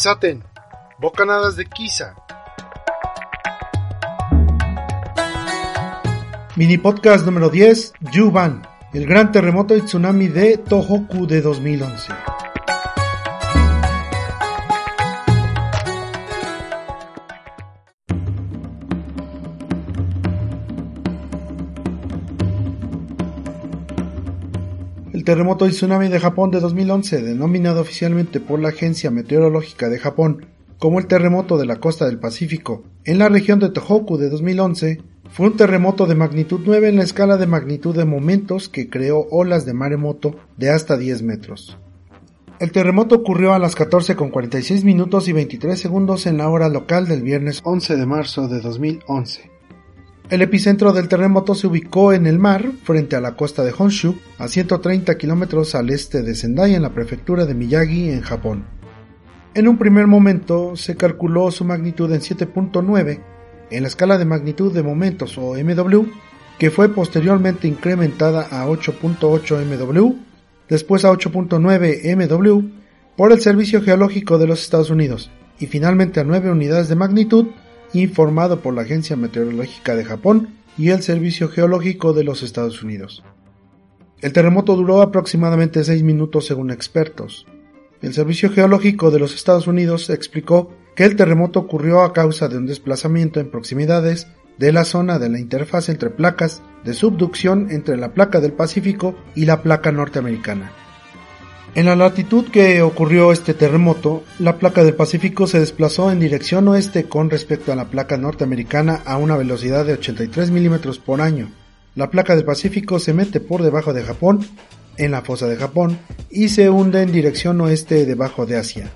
Kisaten, Bocanadas de Kisa. Mini podcast número 10, Yuban, el gran terremoto y tsunami de Tohoku de 2011. Terremoto y tsunami de Japón de 2011, denominado oficialmente por la Agencia Meteorológica de Japón como el terremoto de la costa del Pacífico en la región de Tohoku de 2011, fue un terremoto de magnitud 9 en la escala de magnitud de momentos que creó olas de maremoto de hasta 10 metros. El terremoto ocurrió a las 14 con 46 minutos y 23 segundos en la hora local del viernes 11 de marzo de 2011. El epicentro del terremoto se ubicó en el mar, frente a la costa de Honshu, a 130 kilómetros al este de Sendai en la prefectura de Miyagi, en Japón. En un primer momento se calculó su magnitud en 7.9 en la escala de magnitud de momentos o MW, que fue posteriormente incrementada a 8.8 MW, después a 8.9 MW por el Servicio Geológico de los Estados Unidos y finalmente a 9 unidades de magnitud informado por la Agencia Meteorológica de Japón y el Servicio Geológico de los Estados Unidos. El terremoto duró aproximadamente 6 minutos según expertos. El Servicio Geológico de los Estados Unidos explicó que el terremoto ocurrió a causa de un desplazamiento en proximidades de la zona de la interfaz entre placas de subducción entre la placa del Pacífico y la placa norteamericana. En la latitud que ocurrió este terremoto, la placa del Pacífico se desplazó en dirección oeste con respecto a la placa norteamericana a una velocidad de 83 milímetros por año. La placa del Pacífico se mete por debajo de Japón, en la fosa de Japón, y se hunde en dirección oeste debajo de Asia.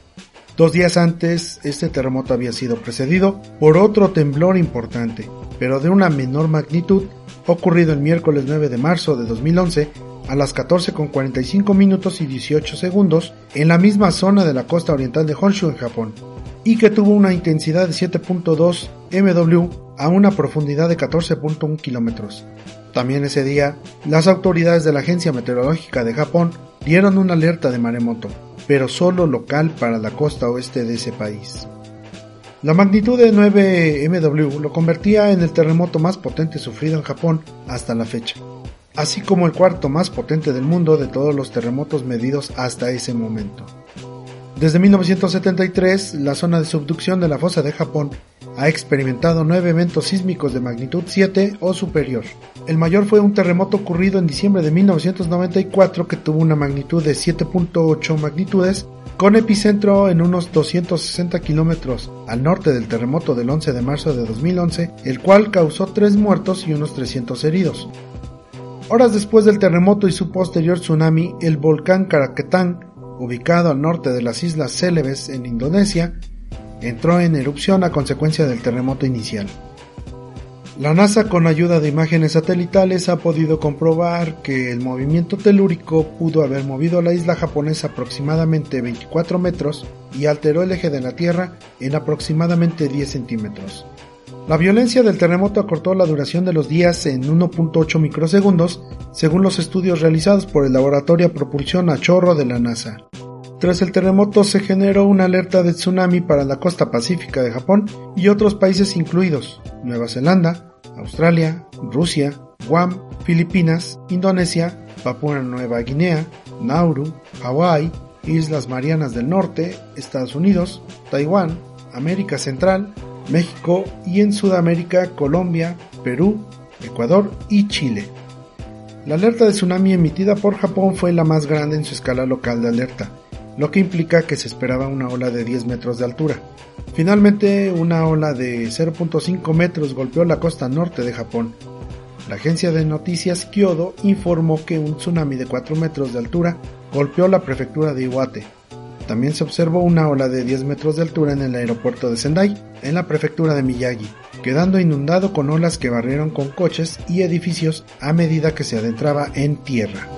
Dos días antes, este terremoto había sido precedido por otro temblor importante, pero de una menor magnitud, ocurrido el miércoles 9 de marzo de 2011 a las 14 con 45 minutos y 18 segundos en la misma zona de la costa oriental de Honshu en Japón, y que tuvo una intensidad de 7.2 MW a una profundidad de 14.1 kilómetros. También ese día, las autoridades de la Agencia Meteorológica de Japón dieron una alerta de maremoto, pero solo local para la costa oeste de ese país. La magnitud de 9 MW lo convertía en el terremoto más potente sufrido en Japón hasta la fecha así como el cuarto más potente del mundo de todos los terremotos medidos hasta ese momento. Desde 1973, la zona de subducción de la fosa de Japón ha experimentado nueve eventos sísmicos de magnitud 7 o superior. El mayor fue un terremoto ocurrido en diciembre de 1994 que tuvo una magnitud de 7.8 magnitudes con epicentro en unos 260 kilómetros al norte del terremoto del 11 de marzo de 2011, el cual causó 3 muertos y unos 300 heridos. Horas después del terremoto y su posterior tsunami, el volcán Krakatau, ubicado al norte de las islas Celebes en Indonesia, entró en erupción a consecuencia del terremoto inicial. La NASA con ayuda de imágenes satelitales ha podido comprobar que el movimiento telúrico pudo haber movido la isla japonesa aproximadamente 24 metros y alteró el eje de la Tierra en aproximadamente 10 centímetros. La violencia del terremoto acortó la duración de los días en 1.8 microsegundos, según los estudios realizados por el Laboratorio Propulsión a Chorro de la NASA. Tras el terremoto se generó una alerta de tsunami para la costa pacífica de Japón y otros países incluidos Nueva Zelanda, Australia, Rusia, Guam, Filipinas, Indonesia, Papua Nueva Guinea, Nauru, Hawái, Islas Marianas del Norte, Estados Unidos, Taiwán, América Central, México y en Sudamérica Colombia, Perú, Ecuador y Chile. La alerta de tsunami emitida por Japón fue la más grande en su escala local de alerta, lo que implica que se esperaba una ola de 10 metros de altura. Finalmente, una ola de 0.5 metros golpeó la costa norte de Japón. La agencia de noticias Kyodo informó que un tsunami de 4 metros de altura golpeó la prefectura de Iwate, también se observó una ola de 10 metros de altura en el aeropuerto de Sendai, en la prefectura de Miyagi, quedando inundado con olas que barrieron con coches y edificios a medida que se adentraba en tierra.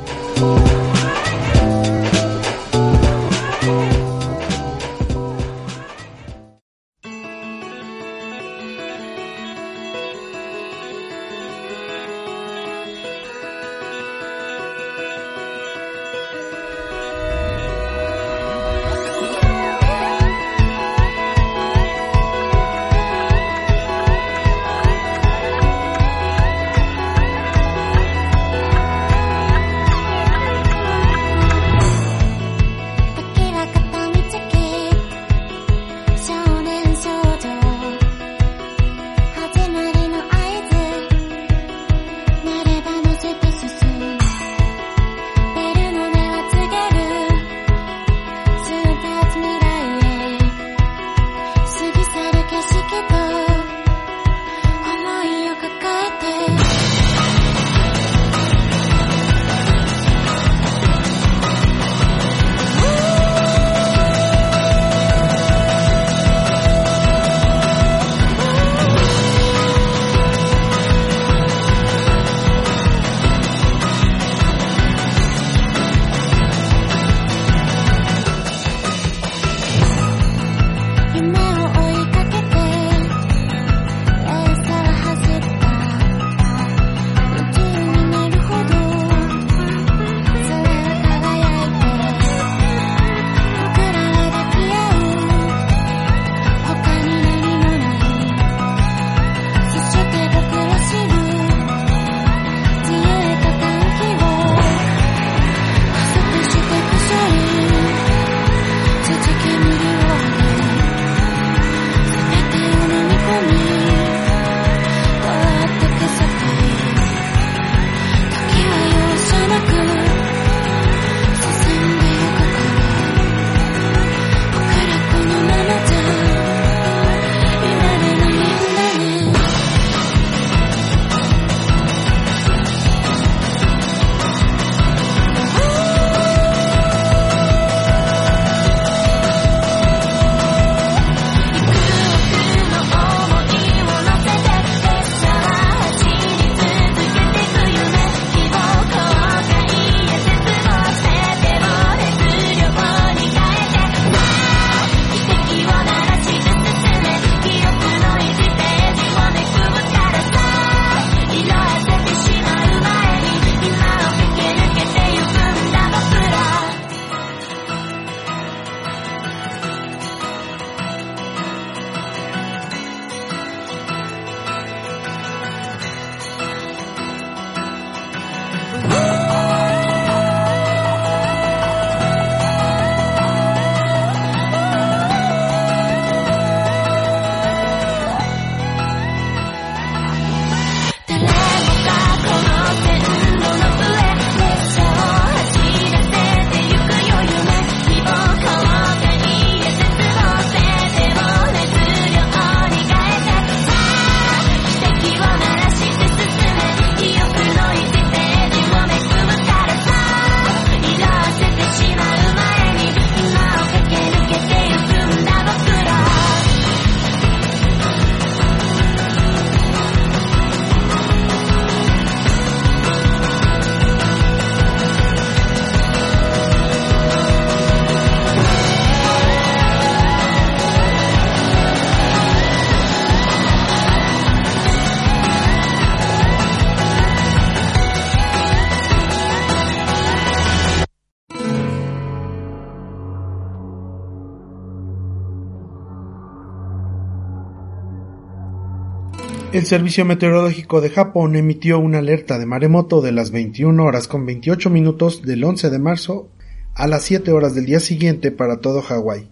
El Servicio Meteorológico de Japón emitió una alerta de maremoto de las 21 horas con 28 minutos del 11 de marzo a las 7 horas del día siguiente para todo Hawái.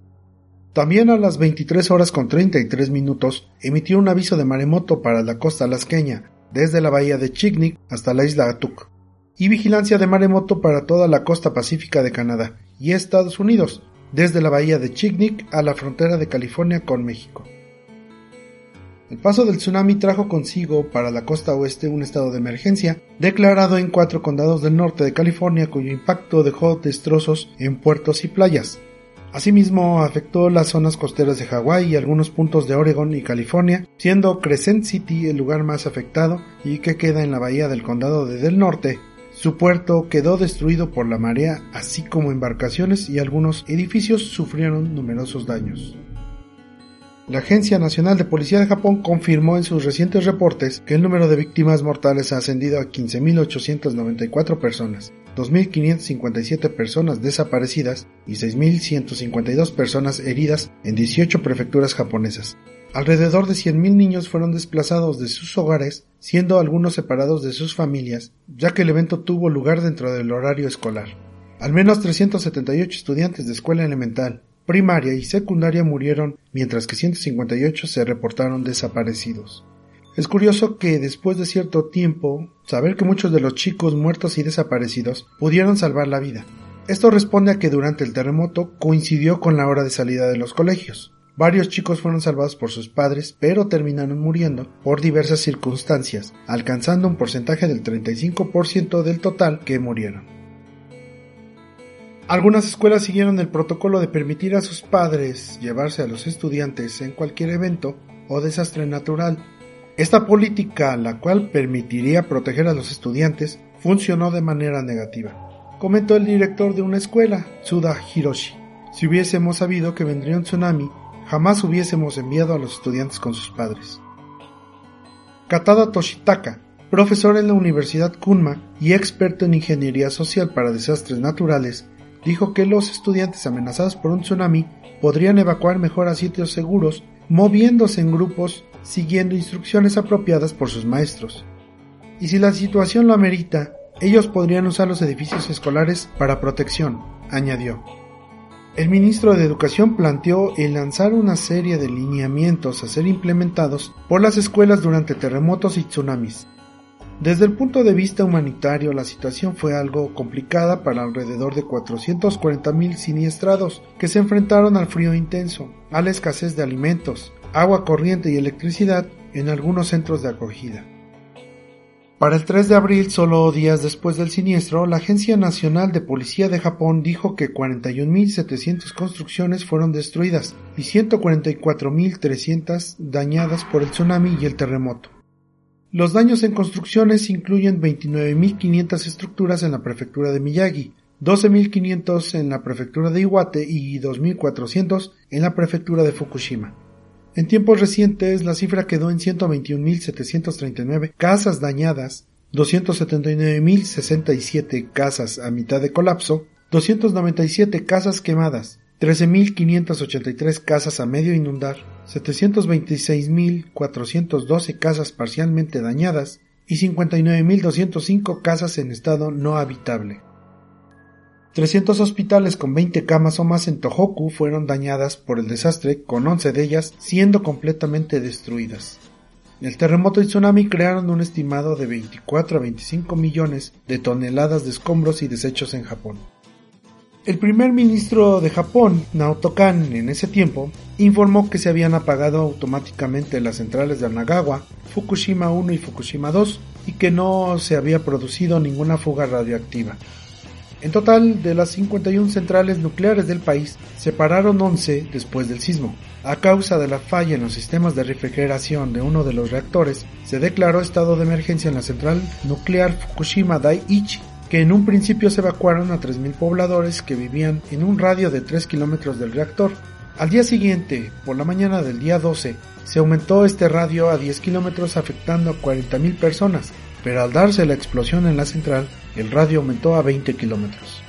También a las 23 horas con 33 minutos emitió un aviso de maremoto para la costa alasqueña, desde la bahía de Chignik hasta la isla Atuk, y vigilancia de maremoto para toda la costa pacífica de Canadá y Estados Unidos, desde la bahía de Chignik a la frontera de California con México. El paso del tsunami trajo consigo para la costa oeste un estado de emergencia declarado en cuatro condados del norte de California cuyo impacto dejó destrozos en puertos y playas. Asimismo, afectó las zonas costeras de Hawái y algunos puntos de Oregon y California, siendo Crescent City el lugar más afectado y que queda en la bahía del condado de Del Norte. Su puerto quedó destruido por la marea, así como embarcaciones y algunos edificios sufrieron numerosos daños. La Agencia Nacional de Policía de Japón confirmó en sus recientes reportes que el número de víctimas mortales ha ascendido a 15.894 personas, 2.557 personas desaparecidas y 6.152 personas heridas en 18 prefecturas japonesas. Alrededor de 100.000 niños fueron desplazados de sus hogares, siendo algunos separados de sus familias, ya que el evento tuvo lugar dentro del horario escolar. Al menos 378 estudiantes de escuela elemental, primaria y secundaria murieron, mientras que 158 se reportaron desaparecidos. Es curioso que después de cierto tiempo, saber que muchos de los chicos muertos y desaparecidos pudieron salvar la vida. Esto responde a que durante el terremoto coincidió con la hora de salida de los colegios. Varios chicos fueron salvados por sus padres, pero terminaron muriendo por diversas circunstancias, alcanzando un porcentaje del 35% del total que murieron. Algunas escuelas siguieron el protocolo de permitir a sus padres llevarse a los estudiantes en cualquier evento o desastre natural. Esta política, la cual permitiría proteger a los estudiantes, funcionó de manera negativa. Comentó el director de una escuela, Suda Hiroshi. Si hubiésemos sabido que vendría un tsunami, jamás hubiésemos enviado a los estudiantes con sus padres. Katada Toshitaka, profesor en la Universidad Kunma y experto en ingeniería social para desastres naturales, dijo que los estudiantes amenazados por un tsunami podrían evacuar mejor a sitios seguros moviéndose en grupos siguiendo instrucciones apropiadas por sus maestros. Y si la situación lo amerita, ellos podrían usar los edificios escolares para protección, añadió. El ministro de Educación planteó el lanzar una serie de lineamientos a ser implementados por las escuelas durante terremotos y tsunamis, desde el punto de vista humanitario, la situación fue algo complicada para alrededor de 440.000 siniestrados que se enfrentaron al frío intenso, a la escasez de alimentos, agua corriente y electricidad en algunos centros de acogida. Para el 3 de abril, solo días después del siniestro, la Agencia Nacional de Policía de Japón dijo que 41.700 construcciones fueron destruidas y 144.300 dañadas por el tsunami y el terremoto. Los daños en construcciones incluyen 29.500 estructuras en la prefectura de Miyagi, 12.500 en la prefectura de Iwate y 2.400 en la prefectura de Fukushima. En tiempos recientes la cifra quedó en 121.739 casas dañadas, 279.067 casas a mitad de colapso, 297 casas quemadas, 13.583 casas a medio inundar, 726.412 casas parcialmente dañadas y 59.205 casas en estado no habitable. 300 hospitales con 20 camas o más en Tohoku fueron dañadas por el desastre, con 11 de ellas siendo completamente destruidas. El terremoto y tsunami crearon un estimado de 24 a 25 millones de toneladas de escombros y desechos en Japón. El primer ministro de Japón, Naoto Kan, en ese tiempo, informó que se habían apagado automáticamente las centrales de Anagawa, Fukushima 1 y Fukushima 2 y que no se había producido ninguna fuga radioactiva. En total, de las 51 centrales nucleares del país, se pararon 11 después del sismo. A causa de la falla en los sistemas de refrigeración de uno de los reactores, se declaró estado de emergencia en la central nuclear Fukushima Daiichi que en un principio se evacuaron a 3.000 pobladores que vivían en un radio de 3 kilómetros del reactor. Al día siguiente, por la mañana del día 12, se aumentó este radio a 10 kilómetros afectando a 40.000 personas, pero al darse la explosión en la central, el radio aumentó a 20 kilómetros.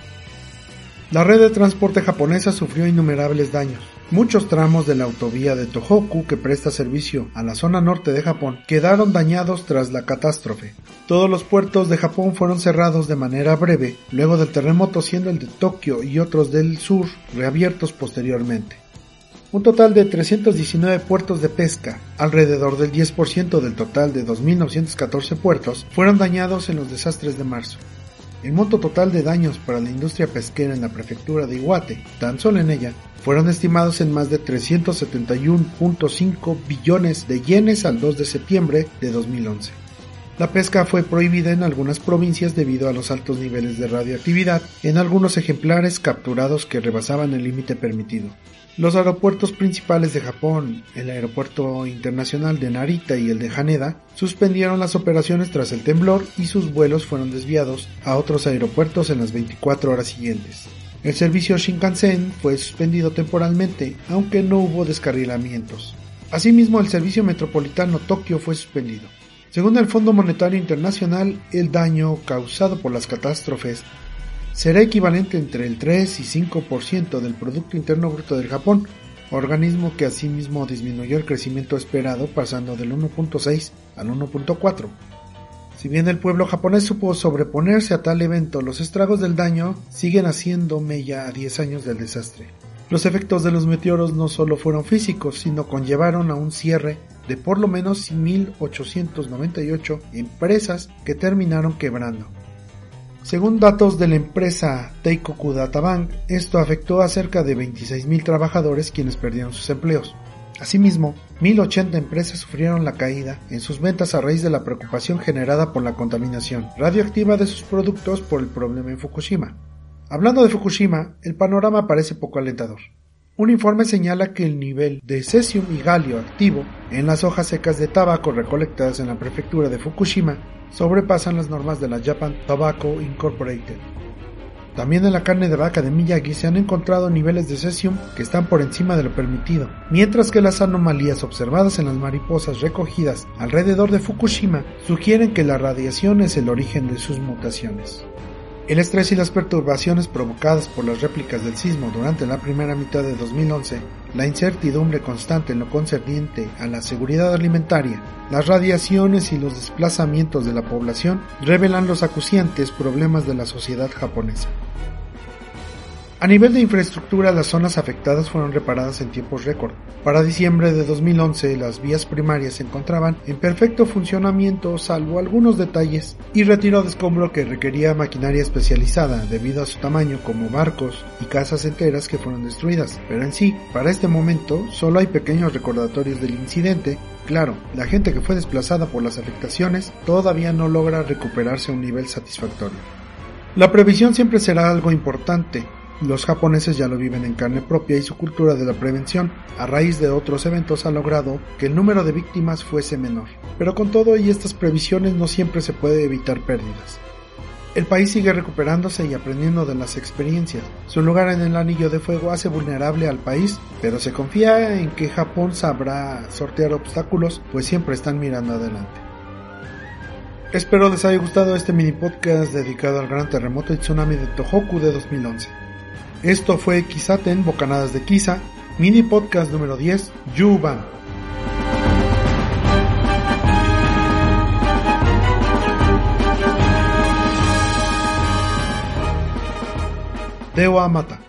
La red de transporte japonesa sufrió innumerables daños. Muchos tramos de la autovía de Tohoku que presta servicio a la zona norte de Japón quedaron dañados tras la catástrofe. Todos los puertos de Japón fueron cerrados de manera breve luego del terremoto siendo el de Tokio y otros del sur reabiertos posteriormente. Un total de 319 puertos de pesca, alrededor del 10% del total de 2.914 puertos, fueron dañados en los desastres de marzo. El monto total de daños para la industria pesquera en la prefectura de Iwate, tan solo en ella, fueron estimados en más de 371.5 billones de yenes al 2 de septiembre de 2011. La pesca fue prohibida en algunas provincias debido a los altos niveles de radioactividad en algunos ejemplares capturados que rebasaban el límite permitido. Los aeropuertos principales de Japón, el aeropuerto internacional de Narita y el de Haneda, suspendieron las operaciones tras el temblor y sus vuelos fueron desviados a otros aeropuertos en las 24 horas siguientes. El servicio Shinkansen fue suspendido temporalmente, aunque no hubo descarrilamientos. Asimismo, el servicio metropolitano Tokio fue suspendido. Según el Fondo Monetario Internacional, el daño causado por las catástrofes será equivalente entre el 3 y 5% del Producto Interno Bruto del Japón, organismo que asimismo disminuyó el crecimiento esperado pasando del 1.6 al 1.4. Si bien el pueblo japonés supo sobreponerse a tal evento, los estragos del daño siguen haciendo mella a 10 años del desastre. Los efectos de los meteoros no solo fueron físicos, sino conllevaron a un cierre de por lo menos 1.898 empresas que terminaron quebrando. Según datos de la empresa Teikoku Databank, esto afectó a cerca de 26.000 trabajadores quienes perdieron sus empleos. Asimismo, 1.080 empresas sufrieron la caída en sus ventas a raíz de la preocupación generada por la contaminación radioactiva de sus productos por el problema en Fukushima. Hablando de Fukushima, el panorama parece poco alentador. Un informe señala que el nivel de cesium y galio activo en las hojas secas de tabaco recolectadas en la prefectura de Fukushima sobrepasan las normas de la Japan Tobacco Incorporated. También en la carne de vaca de Miyagi se han encontrado niveles de cesium que están por encima de lo permitido, mientras que las anomalías observadas en las mariposas recogidas alrededor de Fukushima sugieren que la radiación es el origen de sus mutaciones. El estrés y las perturbaciones provocadas por las réplicas del sismo durante la primera mitad de 2011, la incertidumbre constante en lo concerniente a la seguridad alimentaria, las radiaciones y los desplazamientos de la población revelan los acuciantes problemas de la sociedad japonesa. A nivel de infraestructura, las zonas afectadas fueron reparadas en tiempos récord. Para diciembre de 2011, las vías primarias se encontraban en perfecto funcionamiento, salvo algunos detalles y retiro de escombro que requería maquinaria especializada debido a su tamaño, como barcos y casas enteras que fueron destruidas. Pero en sí, para este momento, solo hay pequeños recordatorios del incidente Claro, la gente que fue desplazada por las afectaciones todavía no logra recuperarse a un nivel satisfactorio. La previsión siempre será algo importante, los japoneses ya lo viven en carne propia y su cultura de la prevención, a raíz de otros eventos, ha logrado que el número de víctimas fuese menor. Pero con todo y estas previsiones no siempre se puede evitar pérdidas. El país sigue recuperándose y aprendiendo de las experiencias. Su lugar en el anillo de fuego hace vulnerable al país, pero se confía en que Japón sabrá sortear obstáculos, pues siempre están mirando adelante. Espero les haya gustado este mini podcast dedicado al gran terremoto y tsunami de Tohoku de 2011. Esto fue Kisaten Bocanadas de Kisa, mini podcast número 10, Yuban. Dewa Mata.